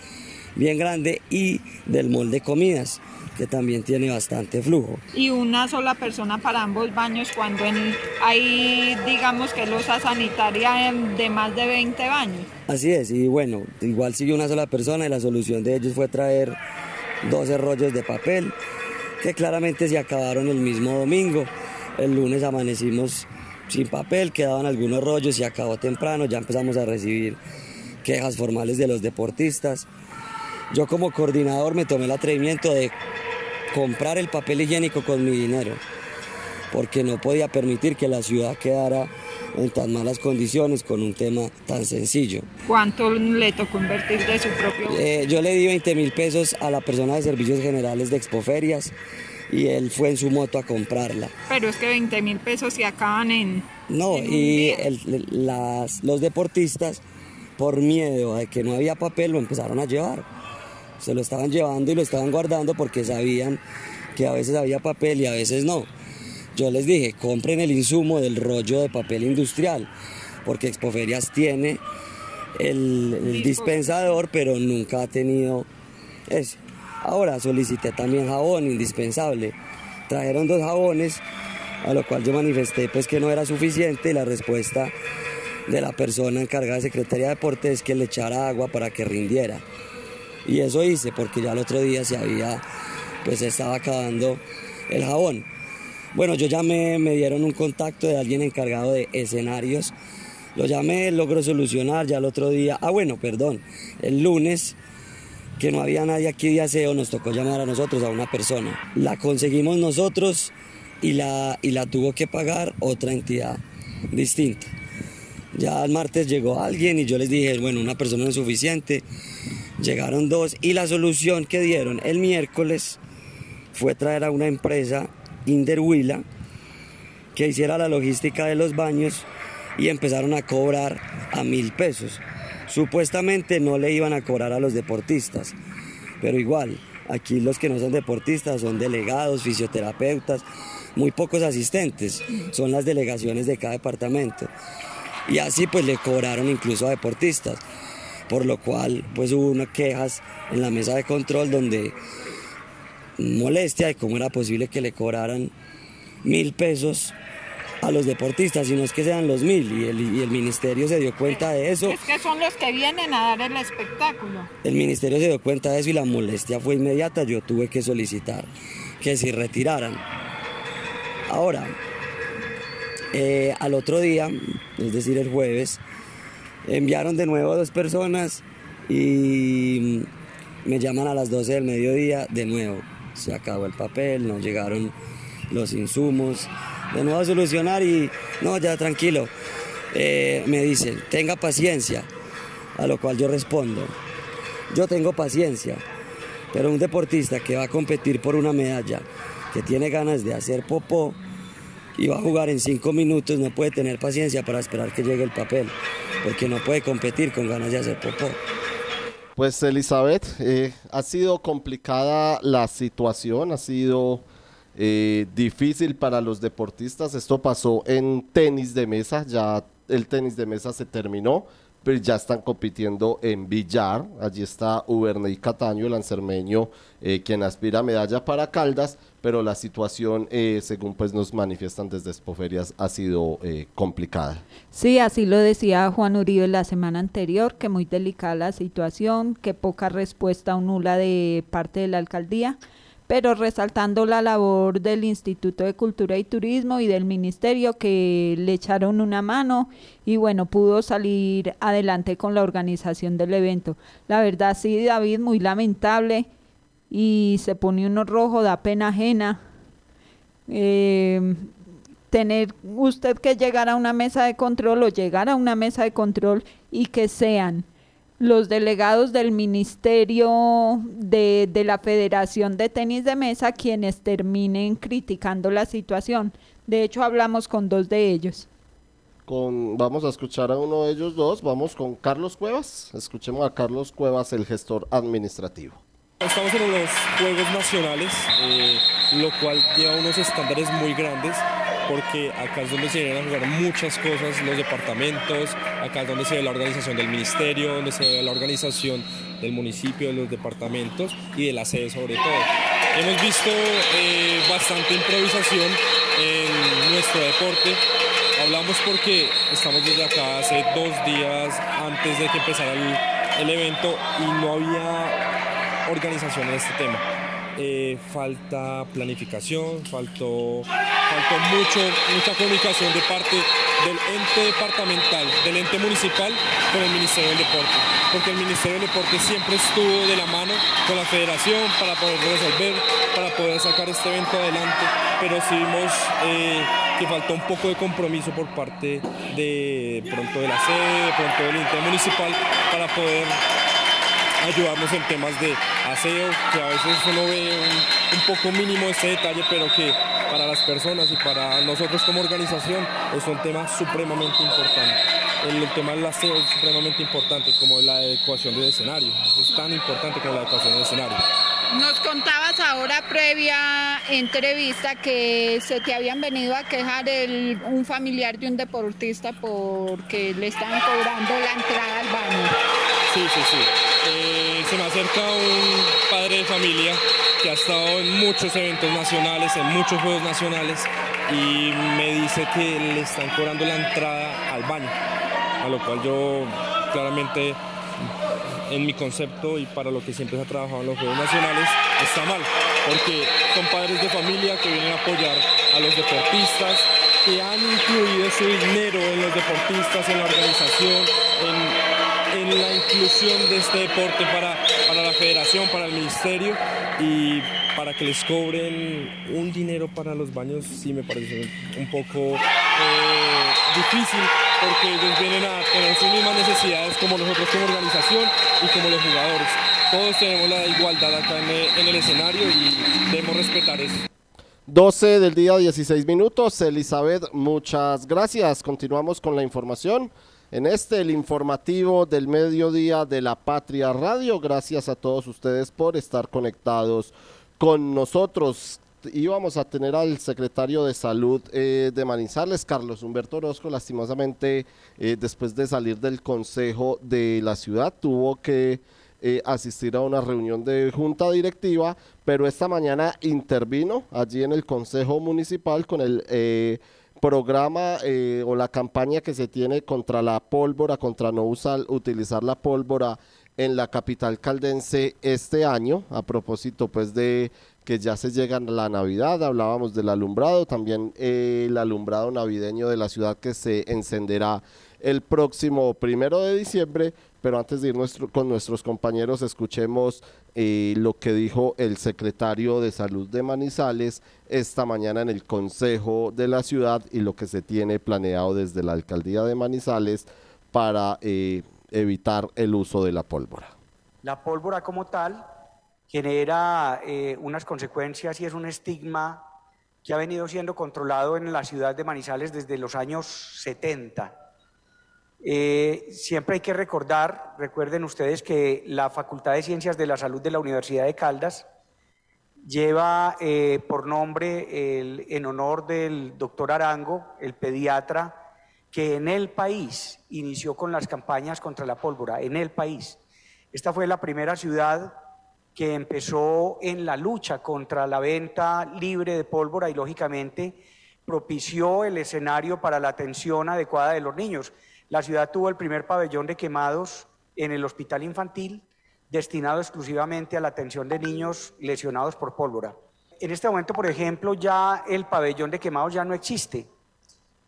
bien grande y del molde comidas que también tiene bastante flujo. Y una sola persona para ambos baños cuando hay, digamos que losa sanitaria de más de 20 baños. Así es, y bueno, igual sigue una sola persona y la solución de ellos fue traer 12 rollos de papel que claramente se acabaron el mismo domingo. El lunes amanecimos sin papel, quedaban algunos rollos y acabó temprano, ya empezamos a recibir quejas formales de los deportistas. Yo como coordinador me tomé el atrevimiento de comprar el papel higiénico con mi dinero, porque no podía permitir que la ciudad quedara en tan malas condiciones con un tema tan sencillo. ¿Cuánto le tocó invertir de su propio? Eh, yo le di 20 mil pesos a la persona de servicios generales de Expoferias y él fue en su moto a comprarla. Pero es que 20 mil pesos se acaban en... No, y los deportistas, por miedo a que no había papel, lo empezaron a llevar se lo estaban llevando y lo estaban guardando porque sabían que a veces había papel y a veces no. Yo les dije, compren el insumo del rollo de papel industrial, porque Expoferias tiene el, dispensador, pero nunca ha tenido eso. Ahora solicité también jabón indispensable. Trajeron dos jabones, a lo cual yo manifesté pues que no era suficiente y la respuesta de la persona encargada de Secretaría de Deportes es que le echara agua para que rindiera. Y eso hice porque ya el otro día se había, pues estaba acabando el jabón. Bueno, yo llamé, me dieron un contacto de alguien encargado de escenarios. Lo llamé, logró solucionar ya el otro día. Ah, bueno, perdón. El lunes, que no había nadie aquí de aseo, nos tocó llamar a nosotros, a una persona. La conseguimos nosotros y la, y la tuvo que pagar otra entidad distinta. Ya el martes llegó alguien y yo les dije, bueno, una persona es suficiente Llegaron dos y la solución que dieron el miércoles fue traer a una empresa, Inderhuila, que hiciera la logística de los baños y empezaron a cobrar a mil pesos. Supuestamente no le iban a cobrar a los deportistas, pero igual, aquí los que no son deportistas son delegados, fisioterapeutas, muy pocos asistentes, son las delegaciones de cada departamento. Y así pues le cobraron incluso a deportistas, por lo cual pues hubo unas quejas en la mesa de control donde molestia de cómo era posible que le cobraran mil pesos a los deportistas, sino es que sean los mil y el, y el ministerio se dio cuenta de eso. Es que son los que vienen a dar el espectáculo. El ministerio se dio cuenta de eso y la molestia fue inmediata. Yo tuve que solicitar que se retiraran. Ahora, eh, al otro día, es decir, el jueves, enviaron de nuevo a dos personas y me llaman a las 12 del mediodía de nuevo. Se acabó el papel, no llegaron los insumos. De nuevo a solucionar y no, ya tranquilo. Eh, me dicen, tenga paciencia. A lo cual yo respondo, yo tengo paciencia, pero un deportista que va a competir por una medalla, que tiene ganas de hacer popó y va a jugar en cinco minutos, no puede tener paciencia para esperar que llegue el papel, porque no puede competir con ganas de hacer popó. Pues Elizabeth, eh, ha sido complicada la situación, ha sido eh, difícil para los deportistas. Esto pasó en tenis de mesa, ya el tenis de mesa se terminó, pero ya están compitiendo en billar. Allí está Uberney Cataño, el ancermeño, eh, quien aspira medalla para Caldas, pero la situación, eh, según pues nos manifiestan desde Expoferias, ha sido eh, complicada. Sí, así lo decía Juan Uribe la semana anterior, que muy delicada la situación, que poca respuesta o nula de parte de la alcaldía pero resaltando la labor del Instituto de Cultura y Turismo y del Ministerio que le echaron una mano y bueno, pudo salir adelante con la organización del evento. La verdad sí, David, muy lamentable y se pone uno rojo, da pena ajena. Eh, tener usted que llegar a una mesa de control o llegar a una mesa de control y que sean los delegados del Ministerio de, de, la Federación de Tenis de Mesa quienes terminen criticando la situación. De hecho, hablamos con dos de ellos. Con, vamos a escuchar a uno de ellos dos. Vamos con Carlos Cuevas. Escuchemos a Carlos Cuevas, el gestor administrativo. Estamos en los Juegos Nacionales, eh, lo cual lleva unos estándares muy grandes porque acá es donde se vienen a jugar muchas cosas, los departamentos, acá es donde se ve la organización del ministerio, donde se ve la organización del municipio, de los departamentos y de la sede sobre todo. Hemos visto eh, bastante improvisación en nuestro deporte. Hablamos porque estamos desde acá hace dos días antes de que empezara el, el evento y no había organización en este tema. Eh, falta planificación, faltó, faltó mucho, mucha comunicación de parte del ente departamental, del ente municipal con el Ministerio del Deporte, porque el Ministerio del Deporte siempre estuvo de la mano con la federación para poder resolver, para poder sacar este evento adelante, pero sí vimos eh, que faltó un poco de compromiso por parte de pronto de la sede, de pronto del ente municipal para poder ayudarnos en temas de aseo, que a veces uno ve un, poco mínimo este detalle, pero que para las personas y para nosotros como organización es un tema supremamente importante. El, el tema del aseo es supremamente importante, como la adecuación del escenario. Es tan importante como la adecuación del escenario. Nos contabas ahora previa entrevista que se te habían venido a quejar el, un familiar de un deportista porque le estaban cobrando la entrada al baño. Sí, sí, sí. Eh, se me acerca un padre de familia que ha estado en muchos eventos nacionales, en muchos juegos nacionales, y me dice que le están cobrando la entrada al baño, a lo cual yo claramente en mi concepto y para lo que siempre se ha trabajado en los Juegos Nacionales, está mal, porque son padres de familia que vienen a apoyar a los deportistas, que han incluido su dinero en los deportistas, en la organización, en, en la inclusión de este deporte para, para la federación, para el ministerio y para que les cobren un dinero para los baños sí me parece un poco eh, difícil porque ellos vienen a tener sus mismas necesidades como nosotros como organización y como los jugadores. Todos tenemos la igualdad acá en en el escenario y debemos respetar eso. 12 del día, 16 minutos. Elizabeth, muchas gracias. Continuamos con la información. en este, el informativo del mediodía de la Patria Radio. Gracias a todos ustedes por estar conectados con nosotros. Íbamos a tener al secretario de Salud eh, de Manizales, Carlos Humberto Orozco, lastimosamente eh, después de salir del Consejo de la Ciudad, tuvo que eh, asistir a una reunión de junta directiva, pero esta mañana intervino allí en el Consejo Municipal con el programa o la campaña que se tiene contra la pólvora, contra no usar, utilizar la pólvora en la capital caldense este año, a propósito pues de que ya se llega la Navidad, hablábamos del alumbrado, también eh, el alumbrado navideño de la ciudad que se encenderá el próximo primero de diciembre, pero antes de ir con nuestros compañeros, escuchemos eh, lo que dijo el secretario de Salud de Manizales esta mañana en el Consejo de la Ciudad y lo que se tiene planeado desde la Alcaldía de Manizales para eh, evitar el uso de la pólvora. La pólvora como tal genera eh, unas consecuencias y es un estigma que ha venido siendo controlado en la ciudad de Manizales desde los años 70 eh, siempre hay que recordar, recuerden ustedes que la Facultad de Ciencias de la Salud de la Universidad de Caldas lleva eh, por nombre, en honor del doctor Arango, el pediatra, que en el país inició con las campañas contra la pólvora, en el país. Esta fue la primera ciudad que empezó en la lucha contra la venta libre de pólvora y lógicamente propició el escenario para la atención adecuada de los niños. La ciudad tuvo el primer pabellón de quemados en el hospital infantil, destinado exclusivamente a la atención de niños lesionados por pólvora. En este momento, por ejemplo, ya el pabellón de quemados ya no existe.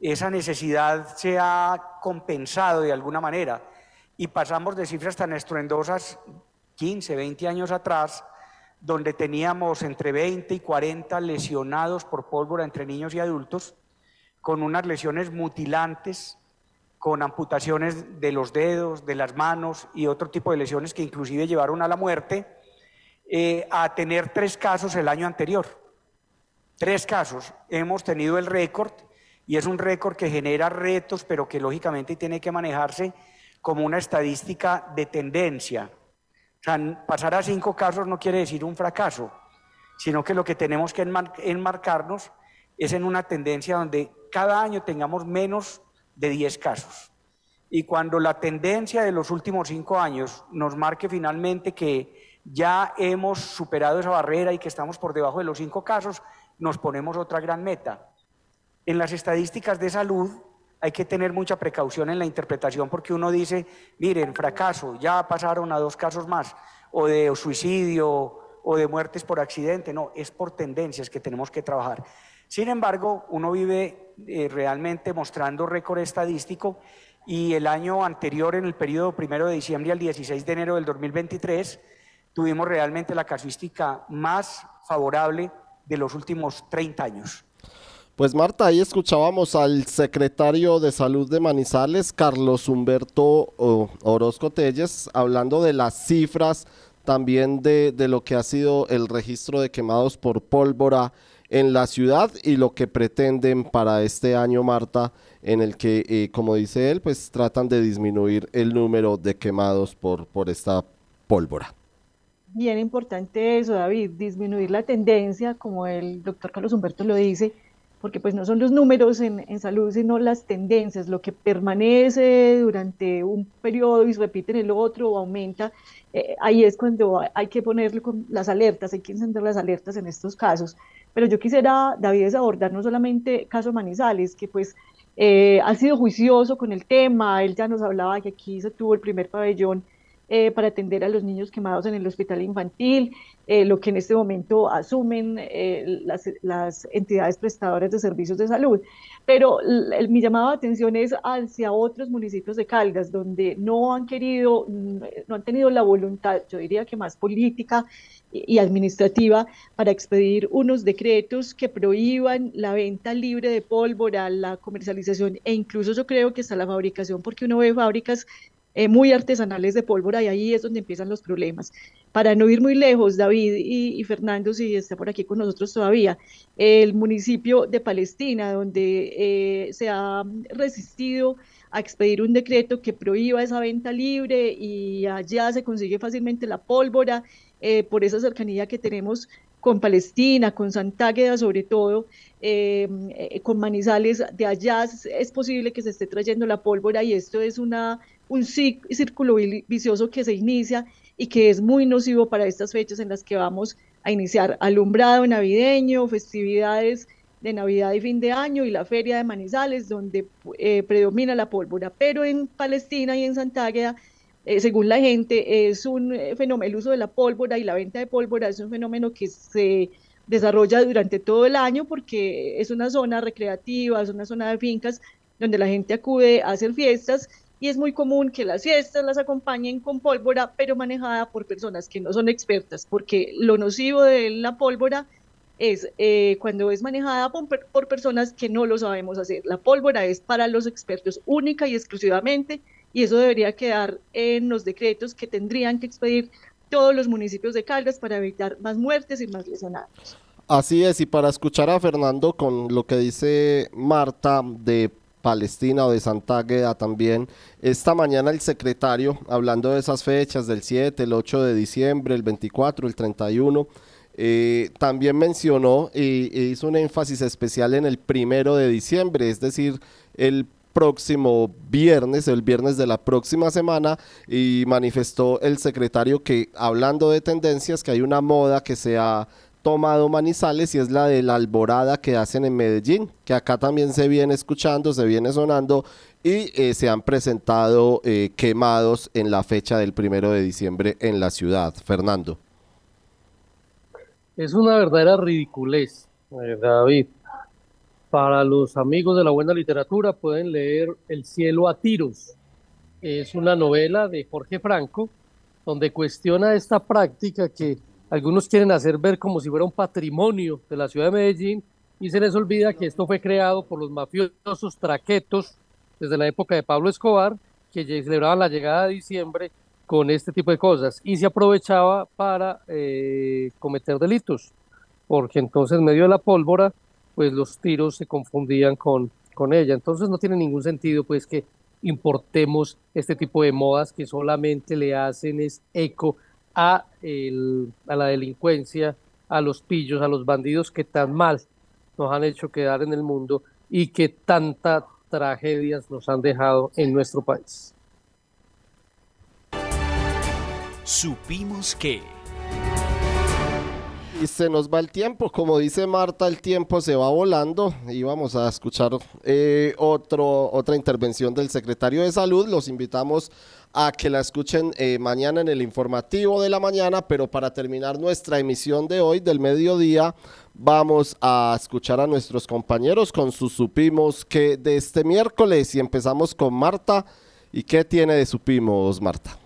Esa necesidad se ha compensado de alguna manera y pasamos de cifras tan estruendosas 15, 20 años atrás, donde teníamos entre 20 y 40 lesionados por pólvora entre niños y adultos, con unas lesiones mutilantes con amputaciones de los dedos, de las manos y otro tipo de lesiones que inclusive llevaron a la muerte, eh, a tener tres casos el año anterior. Tres casos. Hemos tenido el récord y es un récord que genera retos, pero que lógicamente tiene que manejarse como una estadística de tendencia. O sea, pasar a cinco casos no quiere decir un fracaso, sino que lo que tenemos que enmarcarnos es en una tendencia donde cada año tengamos menos de 10 casos. Y cuando la tendencia de los últimos cinco años nos marque finalmente que ya hemos superado esa barrera y que estamos por debajo de los cinco casos, nos ponemos otra gran meta. En las estadísticas de salud hay que tener mucha precaución en la interpretación porque uno dice, miren, fracaso, ya pasaron a dos casos más, o de suicidio o de muertes por accidente, no, es por tendencias que tenemos que trabajar. Sin embargo, uno vive eh, realmente mostrando récord estadístico y el año anterior, en el periodo primero de diciembre al 16 de enero del 2023, tuvimos realmente la casuística más favorable de los últimos 30 años. Pues Marta, ahí escuchábamos al secretario de Salud de Manizales, Carlos Humberto Orozco Telles, hablando de las cifras también de, de, lo que ha sido el registro de quemados por pólvora en la ciudad y lo que pretenden para este año, Marta, en el que, eh, como dice él, pues tratan de disminuir el número de quemados por, por esta pólvora. Bien importante eso, David, disminuir la tendencia, como el doctor Carlos Humberto lo dice, porque pues no son los números en, en, salud, sino las tendencias, lo que permanece durante un periodo y se repite en el otro o aumenta, eh, ahí es cuando hay que ponerle con las alertas, hay que encender las alertas en estos casos. Pero yo quisiera, David, abordar no solamente caso Manizales, que pues eh, ha sido juicioso con el tema, él ya nos hablaba que aquí se tuvo el primer pabellón eh, para atender a los niños quemados en el hospital infantil, eh, lo que en este momento asumen las, las, entidades prestadoras de servicios de salud. Pero mi llamado de atención es hacia otros municipios de Caldas, donde no han querido, no han tenido la voluntad, yo diría que más política y administrativa para expedir unos decretos que prohíban la venta libre de pólvora, la comercialización e incluso yo creo que hasta la fabricación, porque uno ve fábricas eh, muy artesanales de pólvora y ahí es donde empiezan los problemas. Para no ir muy lejos, David y, Fernando, si está por aquí con nosotros todavía, el municipio de Palestina, donde eh, se ha resistido a expedir un decreto que prohíba esa venta libre y allá se consigue fácilmente la pólvora eh, por esa cercanía que tenemos con Palestina, con Santágueda sobre todo, eh, con Manizales, de allá es posible que se esté trayendo la pólvora y esto es una, un círculo vicioso que se inicia y que es muy nocivo para estas fechas en las que vamos a iniciar alumbrado navideño, festividades de Navidad y fin de año y la feria de Manizales, donde eh, predomina la pólvora. Pero en Palestina y en Santágueda, eh, según la gente, es un eh, fenómeno, el uso de la pólvora y la venta de pólvora es un fenómeno que se desarrolla durante todo el año porque es una zona recreativa, es una zona de fincas donde la gente acude a hacer fiestas y es muy común que las fiestas las acompañen con pólvora, pero manejada por personas que no son expertas, porque lo nocivo de la pólvora es eh, cuando es manejada por, personas que no lo sabemos hacer. La pólvora es para los expertos única y exclusivamente, y eso debería quedar en los decretos que tendrían que expedir todos los municipios de Caldas para evitar más muertes y más lesionados. Así es, y para escuchar a Fernando con lo que dice Marta de Palestina o de Santa Gueda también. Esta mañana el secretario, hablando de esas fechas del 7, el 8 de diciembre, el 24, el 31, eh, también mencionó y, hizo un énfasis especial en el primero de diciembre, es decir, el próximo viernes, el viernes de la próxima semana, y manifestó el secretario que hablando de tendencias, que hay una moda que se tomado Manizales y es la de la alborada que hacen en Medellín, que acá también se viene escuchando, se viene sonando y eh, se han presentado eh, quemados en la fecha del primero de diciembre en la ciudad. Fernando. Es una verdadera ridiculez, eh, David. Para los amigos de la buena literatura pueden leer El cielo a tiros. Es una novela de Jorge Franco donde cuestiona esta práctica que algunos quieren hacer ver como si fuera un patrimonio de la ciudad de Medellín y se les olvida que esto fue creado por los mafiosos traquetos desde la época de Pablo Escobar, que celebraban la llegada de diciembre con este tipo de cosas y se aprovechaba para eh, cometer delitos, porque entonces en medio de la pólvora, pues los tiros se confundían con, con ella. Entonces no tiene ningún sentido pues que importemos este tipo de modas que solamente le hacen es eco a, el, a la delincuencia, a los pillos, a los bandidos que tan mal nos han hecho quedar en el mundo y que tantas tragedias nos han dejado en nuestro país. Supimos que... Y se nos va el tiempo, como dice Marta, el tiempo se va volando y vamos a escuchar eh, otro, otra intervención del secretario de Salud. Los invitamos a que la escuchen eh, mañana en el informativo de la mañana, pero para terminar nuestra emisión de hoy, del mediodía, vamos a escuchar a nuestros compañeros con sus supimos que de este miércoles y empezamos con Marta. ¿Y qué tiene de supimos, Marta?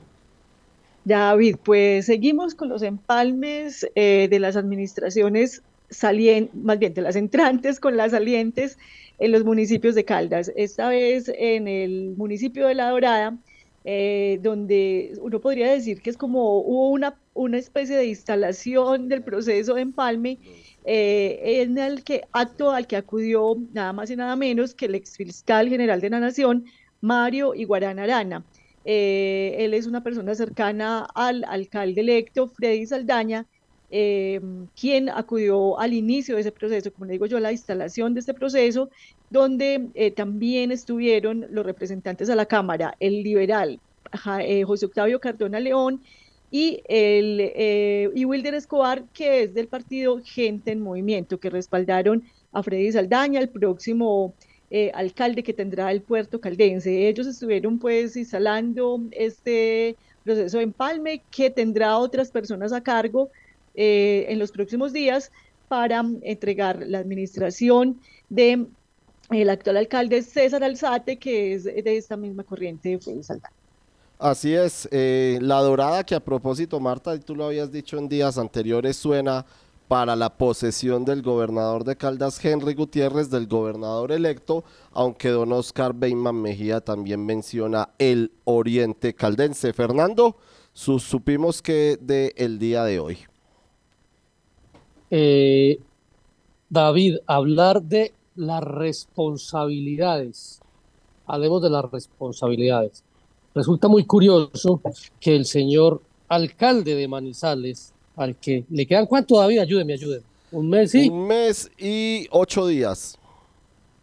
David, pues seguimos con los empalmes eh, de las administraciones salientes, más bien de las entrantes con las salientes en los municipios de Caldas. Esta vez en el municipio de La Dorada, eh, donde uno podría decir que es como hubo una, una especie de instalación del proceso de empalme, eh, en el que acto al que acudió nada más y nada menos que el exfiscal general de la Nación, Mario Iguarán Arana. Eh, él es una persona cercana al alcalde electo, Freddy Saldaña, eh, quien acudió al inicio de ese proceso, como le digo yo, a la instalación de este proceso, donde eh, también estuvieron los representantes a la Cámara, el liberal José Octavio Cardona León y, el, y Wilder Escobar, que es del partido Gente en Movimiento, que respaldaron a Freddy Saldaña, el próximo eh, alcalde que tendrá el puerto caldense. Ellos estuvieron pues instalando este proceso de empalme que tendrá otras personas a cargo eh, en los próximos días para entregar la administración de el actual alcalde César Alzate, que es de esta misma corriente de Así es, eh, la dorada que a propósito, Marta, tú lo habías dicho en días anteriores, suena para la posesión del gobernador de Caldas, Henry Gutiérrez, del gobernador electo, aunque don Oscar Beyman Mejía también menciona el oriente caldense. Fernando, supimos que de el día de hoy. Eh, David, hablar de las responsabilidades. Hablemos de las responsabilidades. Resulta muy curioso que el señor alcalde de Manizales, al que le quedan cuánto David, ayúdeme, ayúdeme. Un mes y. Un mes y ocho días.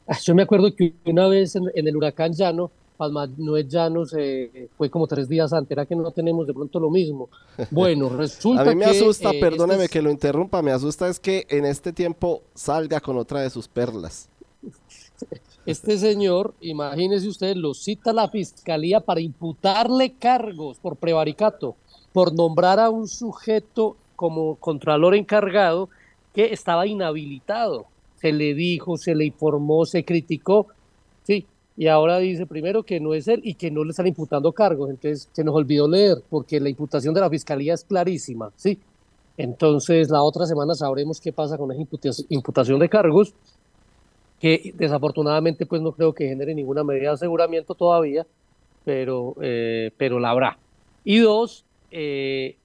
Ah, yo me acuerdo que una vez en, el huracán Llano, Palma Noel Llanos eh, fue como tres días antes, era que no tenemos de pronto lo mismo. Bueno, resulta que... A mí me asusta, eh, perdóneme que lo interrumpa, me asusta es que en este tiempo salga con otra de sus perlas. Este señor, imagínese usted, lo cita la fiscalía para imputarle cargos por prevaricato, por nombrar a un sujeto como contralor encargado que estaba inhabilitado. Se le dijo, se le informó, se criticó, sí, y ahora dice primero que no es él y que no le están imputando cargos. Entonces se nos olvidó leer, porque la imputación de la fiscalía es clarísima, sí. Entonces la otra semana sabremos qué pasa con esa imputación de cargos que desafortunadamente pues no creo que genere ninguna medida de aseguramiento todavía, pero, eh, pero la habrá. Y dos, eh,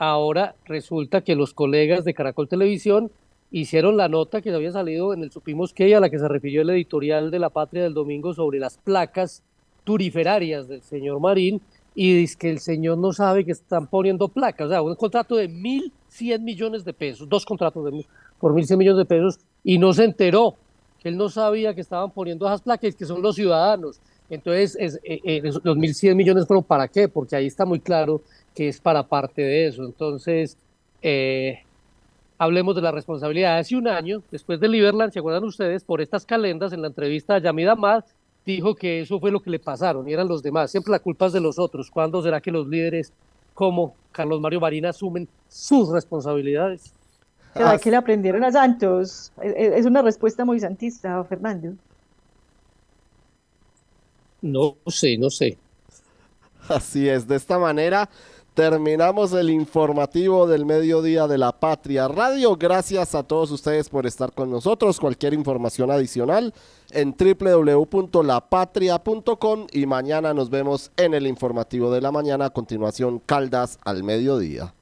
ahora resulta que los colegas de Caracol Televisión hicieron la nota que había salido en el Supimos que a la que se refirió el editorial de La Patria del domingo sobre las placas turiferarias del señor Marín y dice que el señor no sabe que están poniendo placas, o sea, un contrato de 1.100 millones de pesos, dos contratos de, por 1.100 millones de pesos y no se enteró que él no sabía que estaban poniendo esas placas, que son los ciudadanos. Entonces, es, eh, eh, los 1.100 millones fueron para qué, porque ahí está muy claro que es para parte de eso. Entonces, eh, hablemos de la responsabilidad. Hace un año, después de Liberland, ¿se acuerdan ustedes? Por estas calendas, en la entrevista a Yamida Ahmad, dijo que eso fue lo que le pasaron y eran los demás. Siempre la culpa es de los otros. ¿Cuándo será que los líderes como Carlos Mario Marina asumen sus responsabilidades? ¿Será que le aprendieron a Santos? Es una respuesta muy santista, Fernando. No sé, no sé. Así es, de esta manera terminamos el informativo del mediodía de la Patria Radio. Gracias a todos ustedes por estar con nosotros. Cualquier información adicional en www.lapatria.com y mañana nos vemos en el informativo de la mañana. A continuación, Caldas al mediodía.